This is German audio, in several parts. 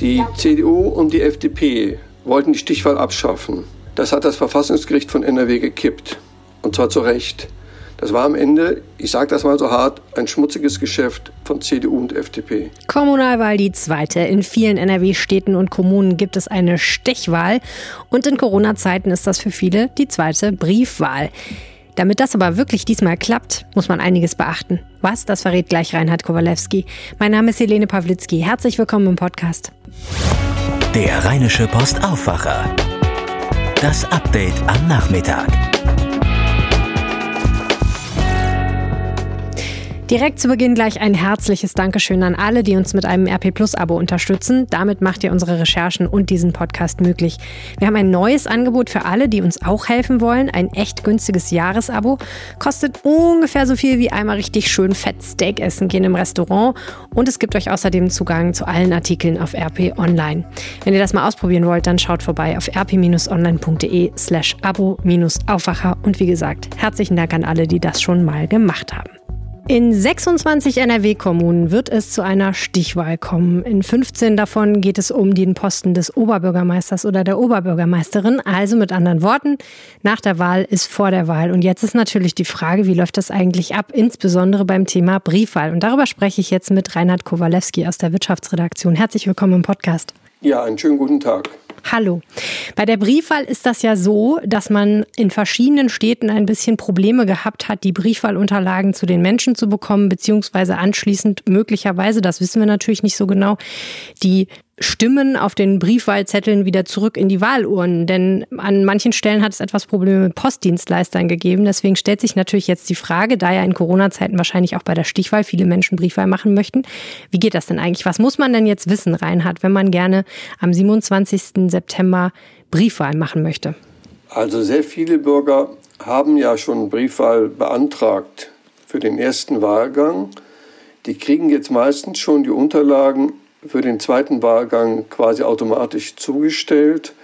Die CDU und die FDP wollten die Stichwahl abschaffen. Das hat das Verfassungsgericht von NRW gekippt. Und zwar zu Recht. Das war am Ende, ich sage das mal so hart, ein schmutziges Geschäft von CDU und FDP. Kommunalwahl die zweite. In vielen NRW-Städten und Kommunen gibt es eine Stechwahl. Und in Corona-Zeiten ist das für viele die zweite Briefwahl. Damit das aber wirklich diesmal klappt, muss man einiges beachten. Was, das verrät gleich Reinhard Kowalewski. Mein Name ist Helene Pawlitzki. Herzlich willkommen im Podcast. Der Rheinische Post Aufwacher. Das Update am Nachmittag. Direkt zu Beginn gleich ein herzliches Dankeschön an alle, die uns mit einem RP Plus Abo unterstützen. Damit macht ihr unsere Recherchen und diesen Podcast möglich. Wir haben ein neues Angebot für alle, die uns auch helfen wollen. Ein echt günstiges Jahresabo. Kostet ungefähr so viel wie einmal richtig schön fett Steak essen gehen im Restaurant. Und es gibt euch außerdem Zugang zu allen Artikeln auf RP Online. Wenn ihr das mal ausprobieren wollt, dann schaut vorbei auf rp-online.de slash abo-aufwacher. Und wie gesagt, herzlichen Dank an alle, die das schon mal gemacht haben. In 26 NRW-Kommunen wird es zu einer Stichwahl kommen. In 15 davon geht es um den Posten des Oberbürgermeisters oder der Oberbürgermeisterin. Also mit anderen Worten, nach der Wahl ist vor der Wahl. Und jetzt ist natürlich die Frage, wie läuft das eigentlich ab, insbesondere beim Thema Briefwahl. Und darüber spreche ich jetzt mit Reinhard Kowalewski aus der Wirtschaftsredaktion. Herzlich willkommen im Podcast. Ja, einen schönen guten Tag. Hallo. Bei der Briefwahl ist das ja so, dass man in verschiedenen Städten ein bisschen Probleme gehabt hat, die Briefwahlunterlagen zu den Menschen zu bekommen, beziehungsweise anschließend möglicherweise, das wissen wir natürlich nicht so genau, die Stimmen auf den Briefwahlzetteln wieder zurück in die Wahlurnen. Denn an manchen Stellen hat es etwas Probleme mit Postdienstleistern gegeben. Deswegen stellt sich natürlich jetzt die Frage, da ja in Corona-Zeiten wahrscheinlich auch bei der Stichwahl viele Menschen Briefwahl machen möchten, wie geht das denn eigentlich? Was muss man denn jetzt wissen, Reinhard, wenn man gerne am 27. September Briefwahl machen möchte? Also sehr viele Bürger haben ja schon Briefwahl beantragt für den ersten Wahlgang. Die kriegen jetzt meistens schon die Unterlagen für den zweiten Wahlgang quasi automatisch zugestellt.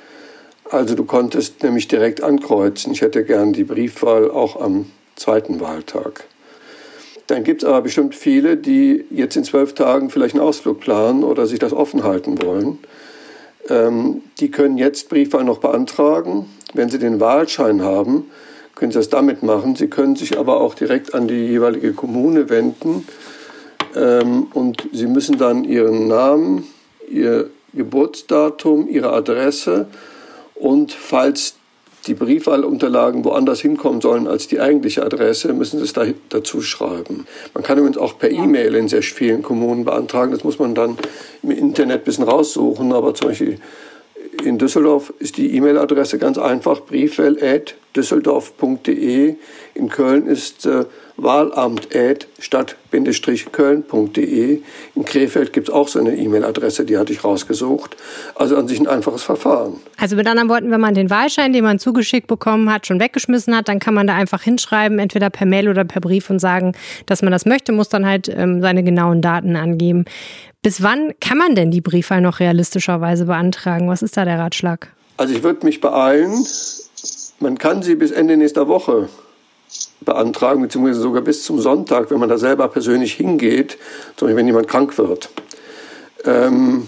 Also du konntest nämlich direkt ankreuzen. Ich hätte gern die Briefwahl auch am zweiten Wahltag. Dann gibt es aber bestimmt viele, die jetzt in zwölf Tagen vielleicht einen Ausflug planen oder sich das offen halten wollen. Ähm, die können jetzt Briefwahl noch beantragen. Wenn sie den Wahlschein haben, können sie das damit machen. Sie können sich aber auch direkt an die jeweilige Kommune wenden ähm, und Sie müssen dann Ihren Namen, Ihr Geburtsdatum, Ihre Adresse und falls die Briefwahlunterlagen woanders hinkommen sollen als die eigentliche Adresse, müssen Sie es da, dazu schreiben. Man kann übrigens auch per E-Mail in sehr vielen Kommunen beantragen. Das muss man dann im Internet ein bisschen raussuchen. Aber zum Beispiel in Düsseldorf ist die E-Mail-Adresse ganz einfach briefwahl.düsseldorf.de. In Köln ist äh, wahlamt.stadt-köln.de. In Krefeld gibt es auch so eine E-Mail-Adresse, die hatte ich rausgesucht. Also an sich ein einfaches Verfahren. Also mit anderen Worten, wenn man den Wahlschein, den man zugeschickt bekommen hat, schon weggeschmissen hat, dann kann man da einfach hinschreiben, entweder per Mail oder per Brief und sagen, dass man das möchte, muss dann halt ähm, seine genauen Daten angeben. Bis wann kann man denn die Briefwahl noch realistischerweise beantragen? Was ist da der Ratschlag? Also ich würde mich beeilen. Man kann sie bis Ende nächster Woche beantragen, beziehungsweise sogar bis zum Sonntag, wenn man da selber persönlich hingeht, zum Beispiel wenn jemand krank wird. Ähm,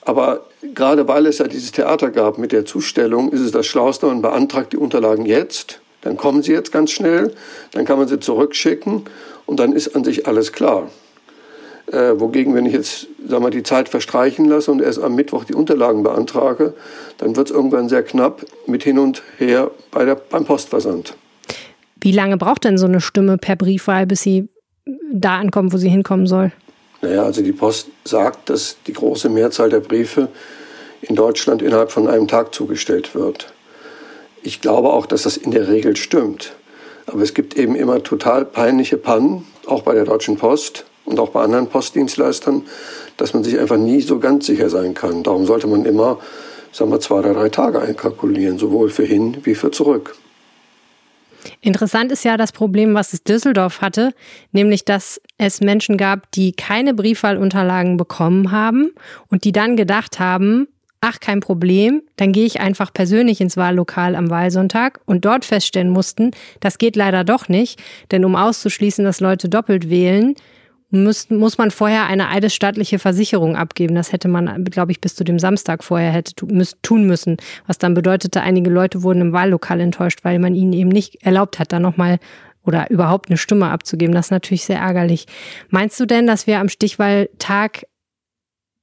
aber gerade weil es ja dieses Theater gab mit der Zustellung, ist es das Schlauste, man beantragt die Unterlagen jetzt, dann kommen sie jetzt ganz schnell, dann kann man sie zurückschicken und dann ist an sich alles klar. Äh, wogegen, wenn ich jetzt sag mal, die Zeit verstreichen lasse und erst am Mittwoch die Unterlagen beantrage, dann wird es irgendwann sehr knapp mit hin und her bei der, beim Postversand. Wie lange braucht denn so eine Stimme per Briefwahl, bis sie da ankommt, wo sie hinkommen soll? Naja, also die Post sagt, dass die große Mehrzahl der Briefe in Deutschland innerhalb von einem Tag zugestellt wird. Ich glaube auch, dass das in der Regel stimmt. Aber es gibt eben immer total peinliche Pannen, auch bei der Deutschen Post und auch bei anderen Postdienstleistern, dass man sich einfach nie so ganz sicher sein kann. Darum sollte man immer, sagen wir, zwei oder drei Tage einkalkulieren, sowohl für hin wie für zurück. Interessant ist ja das Problem, was es Düsseldorf hatte, nämlich dass es Menschen gab, die keine Briefwahlunterlagen bekommen haben und die dann gedacht haben, ach kein Problem, dann gehe ich einfach persönlich ins Wahllokal am Wahlsonntag und dort feststellen mussten, das geht leider doch nicht, denn um auszuschließen, dass Leute doppelt wählen, muss, muss man vorher eine eidesstattliche Versicherung abgeben. Das hätte man, glaube ich, bis zu dem Samstag vorher hätte tun müssen. Was dann bedeutete, einige Leute wurden im Wahllokal enttäuscht, weil man ihnen eben nicht erlaubt hat, da nochmal oder überhaupt eine Stimme abzugeben. Das ist natürlich sehr ärgerlich. Meinst du denn, dass wir am Stichwahltag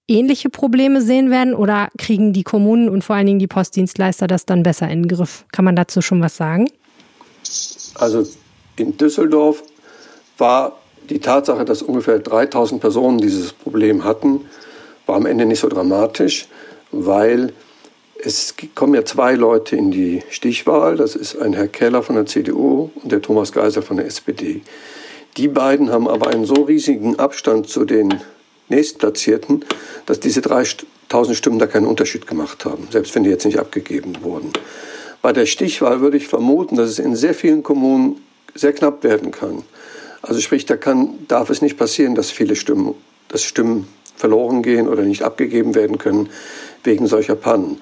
ähnliche Probleme sehen werden oder kriegen die Kommunen und vor allen Dingen die Postdienstleister das dann besser in den Griff? Kann man dazu schon was sagen? Also in Düsseldorf war die Tatsache, dass ungefähr 3000 Personen dieses Problem hatten, war am Ende nicht so dramatisch, weil es kommen ja zwei Leute in die Stichwahl. Das ist ein Herr Keller von der CDU und der Thomas Geiser von der SPD. Die beiden haben aber einen so riesigen Abstand zu den Nächstplatzierten, dass diese 3000 Stimmen da keinen Unterschied gemacht haben, selbst wenn die jetzt nicht abgegeben wurden. Bei der Stichwahl würde ich vermuten, dass es in sehr vielen Kommunen sehr knapp werden kann. Also sprich, da kann, darf es nicht passieren, dass viele Stimmen, dass Stimmen verloren gehen oder nicht abgegeben werden können wegen solcher Pannen.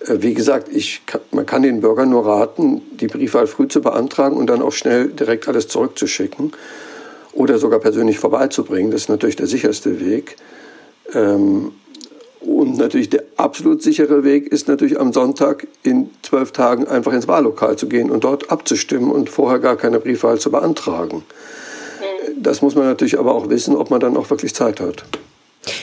Äh, wie gesagt, ich, man kann den Bürgern nur raten, die Briefwahl früh zu beantragen und dann auch schnell direkt alles zurückzuschicken oder sogar persönlich vorbeizubringen. Das ist natürlich der sicherste Weg. Ähm, und natürlich der absolut sichere Weg ist natürlich am Sonntag in zwölf Tagen einfach ins Wahllokal zu gehen und dort abzustimmen und vorher gar keine Briefwahl zu beantragen. Das muss man natürlich aber auch wissen, ob man dann auch wirklich Zeit hat.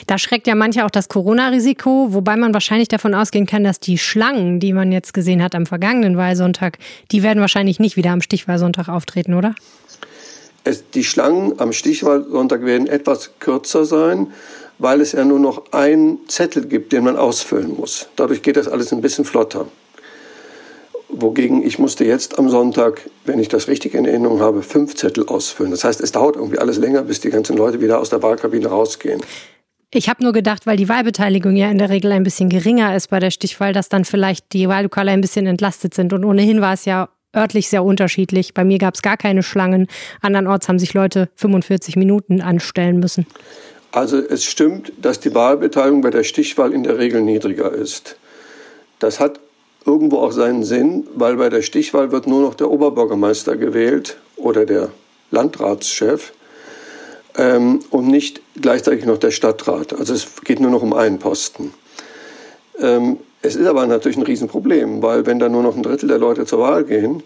Da schreckt ja mancher auch das Corona-Risiko, wobei man wahrscheinlich davon ausgehen kann, dass die Schlangen, die man jetzt gesehen hat am vergangenen Wahlsonntag, die werden wahrscheinlich nicht wieder am Stichwahlsonntag auftreten, oder? Es, die Schlangen am Stichwahlsonntag werden etwas kürzer sein, weil es ja nur noch einen Zettel gibt, den man ausfüllen muss. Dadurch geht das alles ein bisschen flotter. Wogegen ich musste jetzt am Sonntag, wenn ich das richtig in Erinnerung habe, fünf Zettel ausfüllen. Das heißt, es dauert irgendwie alles länger, bis die ganzen Leute wieder aus der Wahlkabine rausgehen. Ich habe nur gedacht, weil die Wahlbeteiligung ja in der Regel ein bisschen geringer ist bei der Stichwahl, dass dann vielleicht die Wahllokale ein bisschen entlastet sind. Und ohnehin war es ja örtlich sehr unterschiedlich. Bei mir gab es gar keine Schlangen. Andernorts haben sich Leute 45 Minuten anstellen müssen. Also es stimmt, dass die Wahlbeteiligung bei der Stichwahl in der Regel niedriger ist. Das hat irgendwo auch seinen Sinn, weil bei der Stichwahl wird nur noch der Oberbürgermeister gewählt oder der Landratschef ähm, und nicht gleichzeitig noch der Stadtrat. Also es geht nur noch um einen Posten. Ähm, es ist aber natürlich ein Riesenproblem, weil wenn da nur noch ein Drittel der Leute zur Wahl gehen,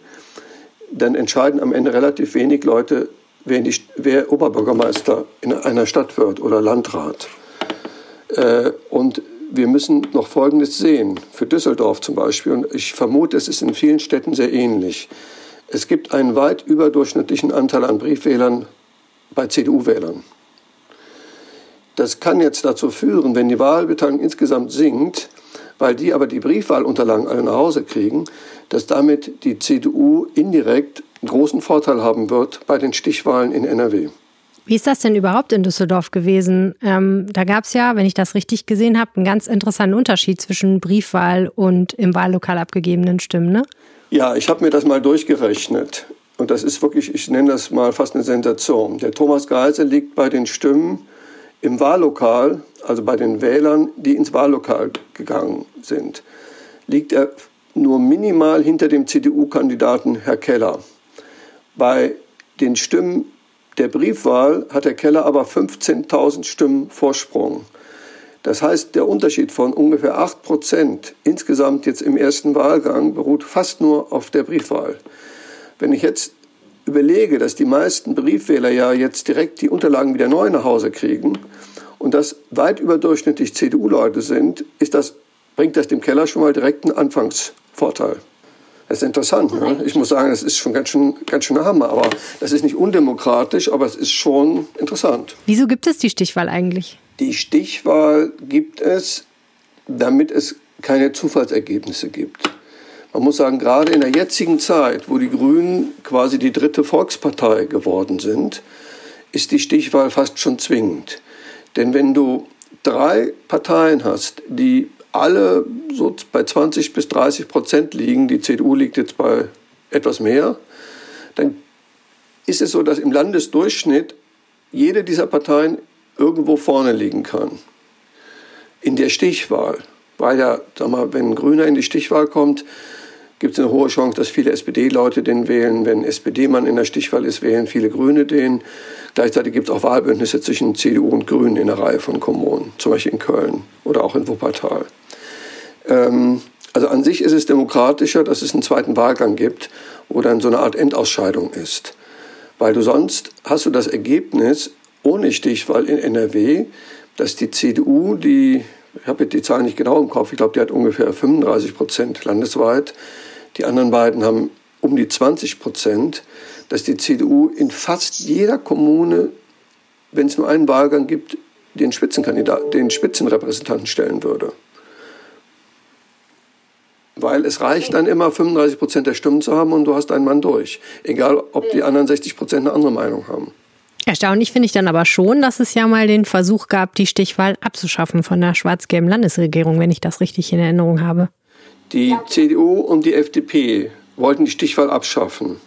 dann entscheiden am Ende relativ wenig Leute, wer, die, wer Oberbürgermeister in einer Stadt wird oder Landrat. Äh, und wir müssen noch Folgendes sehen, für Düsseldorf zum Beispiel, und ich vermute, es ist in vielen Städten sehr ähnlich. Es gibt einen weit überdurchschnittlichen Anteil an Briefwählern bei CDU-Wählern. Das kann jetzt dazu führen, wenn die Wahlbeteiligung insgesamt sinkt, weil die aber die Briefwahlunterlagen alle nach Hause kriegen, dass damit die CDU indirekt einen großen Vorteil haben wird bei den Stichwahlen in NRW. Wie ist das denn überhaupt in Düsseldorf gewesen? Ähm, da gab es ja, wenn ich das richtig gesehen habe, einen ganz interessanten Unterschied zwischen Briefwahl und im Wahllokal abgegebenen Stimmen, ne? Ja, ich habe mir das mal durchgerechnet. Und das ist wirklich, ich nenne das mal fast eine Sensation. Der Thomas Geisel liegt bei den Stimmen im Wahllokal, also bei den Wählern, die ins Wahllokal gegangen sind, liegt er nur minimal hinter dem CDU-Kandidaten Herr Keller. Bei den Stimmen der Briefwahl hat Herr Keller aber 15.000 Stimmen Vorsprung. Das heißt, der Unterschied von ungefähr 8 Prozent insgesamt jetzt im ersten Wahlgang beruht fast nur auf der Briefwahl. Wenn ich jetzt überlege, dass die meisten Briefwähler ja jetzt direkt die Unterlagen wieder neu nach Hause kriegen und das weit überdurchschnittlich CDU-Leute sind, ist das, bringt das dem Keller schon mal direkt einen Anfangsvorteil. Das ist interessant. Ne? Ich muss sagen, das ist schon ganz schön, ganz schön Hammer. Aber das ist nicht undemokratisch, aber es ist schon interessant. Wieso gibt es die Stichwahl eigentlich? Die Stichwahl gibt es, damit es keine Zufallsergebnisse gibt. Man muss sagen, gerade in der jetzigen Zeit, wo die Grünen quasi die dritte Volkspartei geworden sind, ist die Stichwahl fast schon zwingend. Denn wenn du drei Parteien hast, die alle so bei 20 bis 30 Prozent liegen, die CDU liegt jetzt bei etwas mehr, dann ist es so, dass im Landesdurchschnitt jede dieser Parteien irgendwo vorne liegen kann. In der Stichwahl. Weil ja, sag mal, wenn ein Grüner in die Stichwahl kommt, gibt es eine hohe Chance, dass viele SPD-Leute den wählen. Wenn SPD-Mann in der Stichwahl ist, wählen viele Grüne den. Gleichzeitig gibt es auch Wahlbündnisse zwischen CDU und Grünen in einer Reihe von Kommunen, zum Beispiel in Köln oder auch in Wuppertal. Ähm, also an sich ist es demokratischer, dass es einen zweiten Wahlgang gibt, wo dann so eine Art Endausscheidung ist. Weil du sonst hast du das Ergebnis ohne Stichwahl in NRW, dass die CDU, die, ich habe die Zahlen nicht genau im Kopf, ich glaube, die hat ungefähr 35 Prozent landesweit, die anderen beiden haben um die 20 Prozent, dass die CDU in fast jeder Kommune, wenn es nur einen Wahlgang gibt, den Spitzenkandidat, den Spitzenrepräsentanten stellen würde. Weil es reicht dann immer 35 Prozent der Stimmen zu haben und du hast einen Mann durch. Egal, ob die anderen 60 Prozent eine andere Meinung haben. Erstaunlich finde ich dann aber schon, dass es ja mal den Versuch gab, die Stichwahl abzuschaffen von der schwarz-gelben Landesregierung, wenn ich das richtig in Erinnerung habe. Die CDU und die FDP wollten die Stichwahl abschaffen.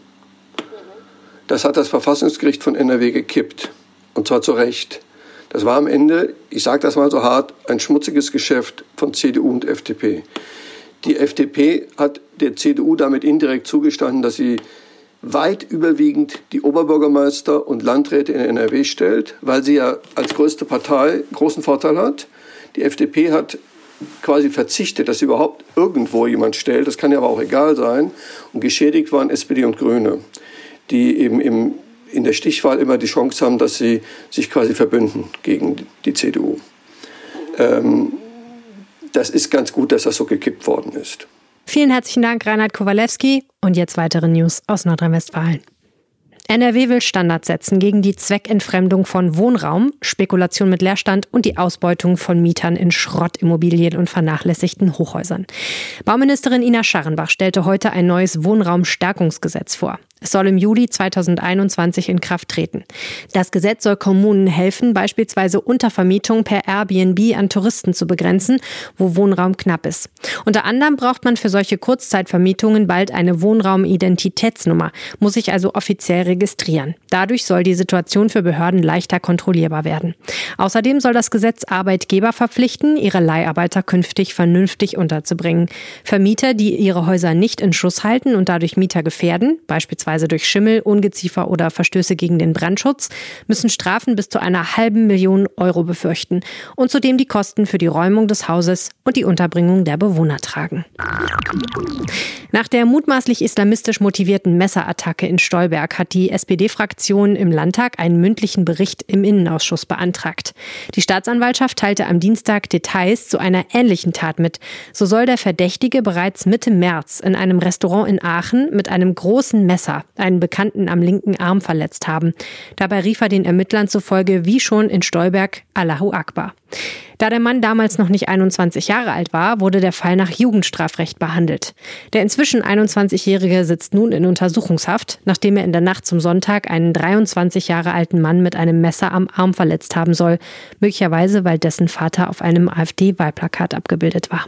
Das hat das Verfassungsgericht von NRW gekippt. Und zwar zu Recht. Das war am Ende, ich sage das mal so hart, ein schmutziges Geschäft von CDU und FDP. Die FDP hat der CDU damit indirekt zugestanden, dass sie weit überwiegend die Oberbürgermeister und Landräte in NRW stellt, weil sie ja als größte Partei großen Vorteil hat. Die FDP hat quasi verzichtet, dass überhaupt irgendwo jemand stellt. Das kann ja aber auch egal sein. Und geschädigt waren SPD und Grüne, die eben im, in der Stichwahl immer die Chance haben, dass sie sich quasi verbünden gegen die CDU. Ähm, das ist ganz gut, dass das so gekippt worden ist. Vielen herzlichen Dank, Reinhard Kowalewski. Und jetzt weitere News aus Nordrhein-Westfalen. NRW will Standards setzen gegen die Zweckentfremdung von Wohnraum, Spekulation mit Leerstand und die Ausbeutung von Mietern in Schrottimmobilien und vernachlässigten Hochhäusern. Bauministerin Ina Scharrenbach stellte heute ein neues Wohnraumstärkungsgesetz vor. Es soll im Juli 2021 in Kraft treten. Das Gesetz soll Kommunen helfen, beispielsweise Untervermietung per Airbnb an Touristen zu begrenzen, wo Wohnraum knapp ist. Unter anderem braucht man für solche Kurzzeitvermietungen bald eine Wohnraumidentitätsnummer, muss sich also offiziell registrieren. Dadurch soll die Situation für Behörden leichter kontrollierbar werden. Außerdem soll das Gesetz Arbeitgeber verpflichten, ihre Leiharbeiter künftig vernünftig unterzubringen. Vermieter, die ihre Häuser nicht in Schuss halten und dadurch Mieter gefährden, beispielsweise beispielsweise durch Schimmel, Ungeziefer oder Verstöße gegen den Brandschutz, müssen Strafen bis zu einer halben Million Euro befürchten und zudem die Kosten für die Räumung des Hauses und die Unterbringung der Bewohner tragen. Nach der mutmaßlich islamistisch motivierten Messerattacke in Stolberg hat die SPD-Fraktion im Landtag einen mündlichen Bericht im Innenausschuss beantragt. Die Staatsanwaltschaft teilte am Dienstag Details zu einer ähnlichen Tat mit. So soll der Verdächtige bereits Mitte März in einem Restaurant in Aachen mit einem großen Messer einen Bekannten am linken Arm verletzt haben. Dabei rief er den Ermittlern zufolge wie schon in Stolberg Allahu Akbar. Da der Mann damals noch nicht 21 Jahre alt war, wurde der Fall nach Jugendstrafrecht behandelt. Der inzwischen 21-Jährige sitzt nun in Untersuchungshaft, nachdem er in der Nacht zum Sonntag einen 23 Jahre alten Mann mit einem Messer am Arm verletzt haben soll, möglicherweise weil dessen Vater auf einem AfD-Wahlplakat abgebildet war.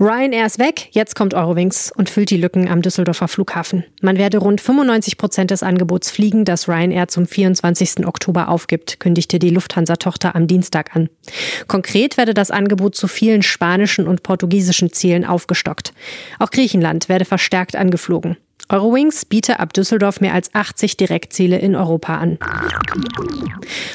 Ryanair ist weg, jetzt kommt Eurowings und füllt die Lücken am Düsseldorfer Flughafen. Man werde rund 95 Prozent des Angebots fliegen, das Ryanair zum 24. Oktober aufgibt, kündigte die Lufthansa-Tochter am Dienstag an. Konkret werde das Angebot zu vielen spanischen und portugiesischen Zielen aufgestockt. Auch Griechenland werde verstärkt angeflogen. Eurowings biete ab Düsseldorf mehr als 80 Direktziele in Europa an.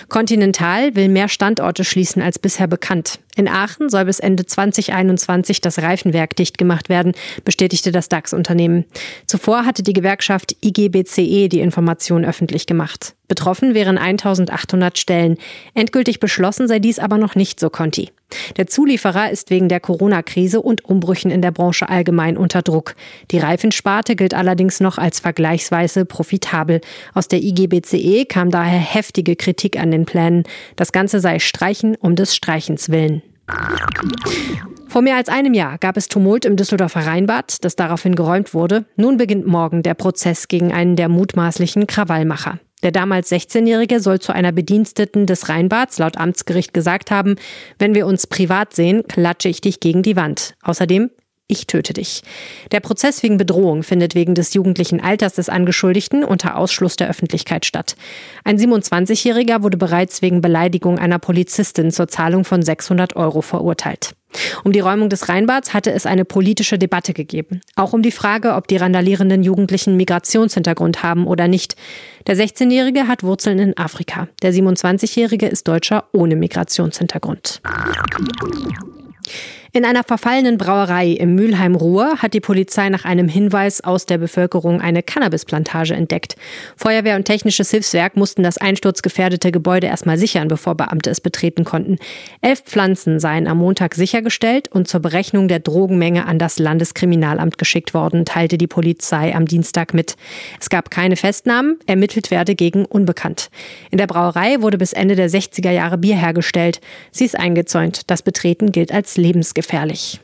Continental will mehr Standorte schließen als bisher bekannt. In Aachen soll bis Ende 2021 das Reifenwerk dicht gemacht werden, bestätigte das DAX-Unternehmen. Zuvor hatte die Gewerkschaft IGBCE die Information öffentlich gemacht. Betroffen wären 1800 Stellen. Endgültig beschlossen sei dies aber noch nicht, so Conti. Der Zulieferer ist wegen der Corona-Krise und Umbrüchen in der Branche allgemein unter Druck. Die Reifensparte gilt allerdings noch als vergleichsweise profitabel. Aus der IGBCE kam daher heftige Kritik an den Plänen. Das Ganze sei Streichen um des Streichens willen. Vor mehr als einem Jahr gab es Tumult im Düsseldorfer Rheinbad, das daraufhin geräumt wurde. Nun beginnt morgen der Prozess gegen einen der mutmaßlichen Krawallmacher. Der damals 16-Jährige soll zu einer Bediensteten des Rheinbads laut Amtsgericht gesagt haben, wenn wir uns privat sehen, klatsche ich dich gegen die Wand. Außerdem Ich töte dich. Der Prozess wegen Bedrohung findet wegen des jugendlichen Alters des Angeschuldigten unter Ausschluss der Öffentlichkeit statt. Ein 27-Jähriger wurde bereits wegen Beleidigung einer Polizistin zur Zahlung von 600 Euro verurteilt. Um die Räumung des Rheinbads hatte es eine politische Debatte gegeben. Auch um die Frage, ob die randalierenden Jugendlichen Migrationshintergrund haben oder nicht. Der 16-Jährige hat Wurzeln in Afrika. Der 27-Jährige ist Deutscher ohne Migrationshintergrund. In einer verfallenen Brauerei im Mülheim Ruhr hat die Polizei nach einem Hinweis aus der Bevölkerung eine Cannabisplantage entdeckt. Feuerwehr und technisches Hilfswerk mussten das einsturzgefährdete Gebäude erstmal sichern, bevor Beamte es betreten konnten. Elf Pflanzen seien am Montag sichergestellt und zur Berechnung der Drogenmenge an das Landeskriminalamt geschickt worden, teilte die Polizei am Dienstag mit. Es gab keine Festnahmen, ermittelt werde gegen Unbekannt. In der Brauerei wurde bis Ende der 60er Jahre Bier hergestellt. Sie ist eingezäunt. Das Betreten gilt als lebensgefährlich gefährlich.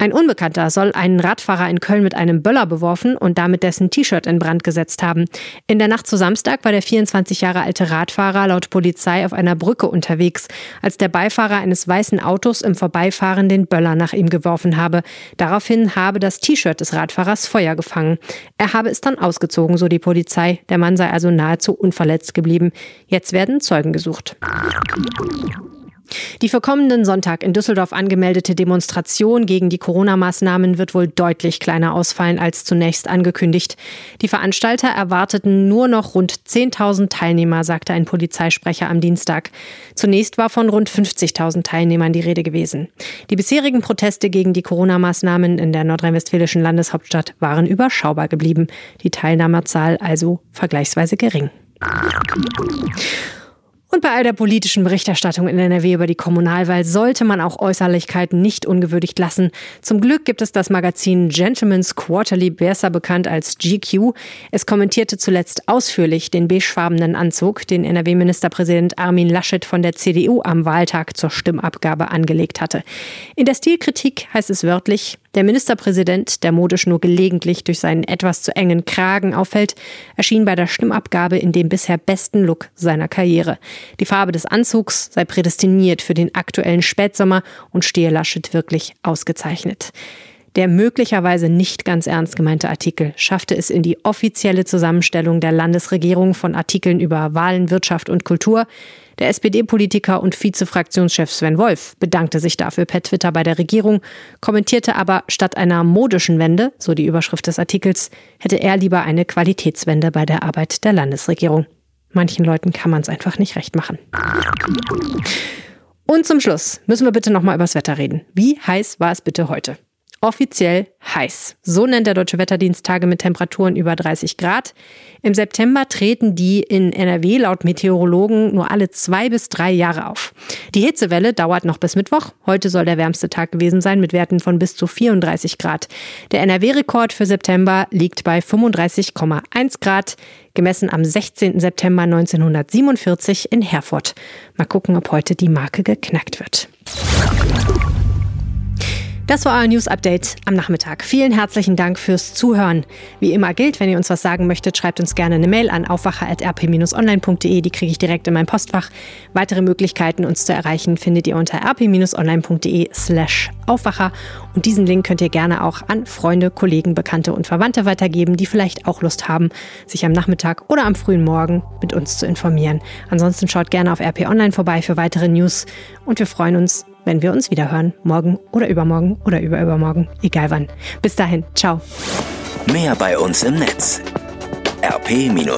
Ein Unbekannter soll einen Radfahrer in Köln mit einem Böller beworfen und damit dessen T-Shirt in Brand gesetzt haben. In der Nacht zu Samstag war der 24 Jahre alte Radfahrer laut Polizei auf einer Brücke unterwegs, als der Beifahrer eines weißen Autos im Vorbeifahren den Böller nach ihm geworfen habe. Daraufhin habe das T-Shirt des Radfahrers Feuer gefangen. Er habe es dann ausgezogen, so die Polizei. Der Mann sei also nahezu unverletzt geblieben. Jetzt werden Zeugen gesucht. Die für kommenden Sonntag in Düsseldorf angemeldete Demonstration gegen die Corona-Maßnahmen wird wohl deutlich kleiner ausfallen als zunächst angekündigt. Die Veranstalter erwarteten nur noch rund 10.000 Teilnehmer, sagte ein Polizeisprecher am Dienstag. Zunächst war von rund 50.000 Teilnehmern die Rede gewesen. Die bisherigen Proteste gegen die Corona-Maßnahmen in der nordrhein-westfälischen Landeshauptstadt waren überschaubar geblieben. Die Teilnehmerzahl also vergleichsweise gering. Und bei all der politischen Berichterstattung in NRW über die Kommunalwahl sollte man auch Äußerlichkeiten nicht ungewürdigt lassen. Zum Glück gibt es das Magazin Gentleman's Quarterly, besser bekannt als GQ. Es kommentierte zuletzt ausführlich den beigefarbenen Anzug, den NRW-Ministerpräsident Armin Laschet von der CDU am Wahltag zur Stimmabgabe angelegt hatte. In der Stilkritik heißt es wörtlich, der Ministerpräsident, der modisch nur gelegentlich durch seinen etwas zu engen Kragen auffällt, erschien bei der Stimmabgabe in dem bisher besten Look seiner Karriere. Die Farbe des Anzugs sei prädestiniert für den aktuellen Spätsommer und stehe Laschet wirklich ausgezeichnet. Der möglicherweise nicht ganz ernst gemeinte Artikel schaffte es in die offizielle Zusammenstellung der Landesregierung von Artikeln über Wahlen, Wirtschaft und Kultur. Der SPD-Politiker und Vizefraktionschef Sven Wolf bedankte sich dafür per Twitter bei der Regierung, kommentierte aber, statt einer modischen Wende, so die Überschrift des Artikels, hätte er lieber eine Qualitätswende bei der Arbeit der Landesregierung. Manchen Leuten kann man es einfach nicht recht machen. Und zum Schluss müssen wir bitte nochmal übers Wetter reden. Wie heiß war es bitte heute? Offiziell heiß. So nennt der Deutsche Wetterdienst Tage mit Temperaturen über 30 Grad. Im September treten die in NRW laut Meteorologen nur alle zwei bis drei Jahre auf. Die Hitzewelle dauert noch bis Mittwoch. Heute soll der wärmste Tag gewesen sein mit Werten von bis zu 34 Grad. Der NRW-Rekord für September liegt bei 35,1 Grad, gemessen am 16. September 1947 in Herford. Mal gucken, ob heute die Marke geknackt wird. Das war euer News Update am Nachmittag. Vielen herzlichen Dank fürs Zuhören. Wie immer gilt, wenn ihr uns was sagen möchtet, schreibt uns gerne eine Mail an aufwacher.rp-online.de. Die kriege ich direkt in mein Postfach. Weitere Möglichkeiten, uns zu erreichen, findet ihr unter rp-online.de slash Aufwacher. Und diesen Link könnt ihr gerne auch an Freunde, Kollegen, Bekannte und Verwandte weitergeben, die vielleicht auch Lust haben, sich am Nachmittag oder am frühen Morgen mit uns zu informieren. Ansonsten schaut gerne auf RP Online vorbei für weitere News und wir freuen uns, wenn wir uns wieder hören. Morgen oder übermorgen oder überübermorgen. Egal wann. Bis dahin. Ciao. Mehr bei uns im Netz. rp-online.de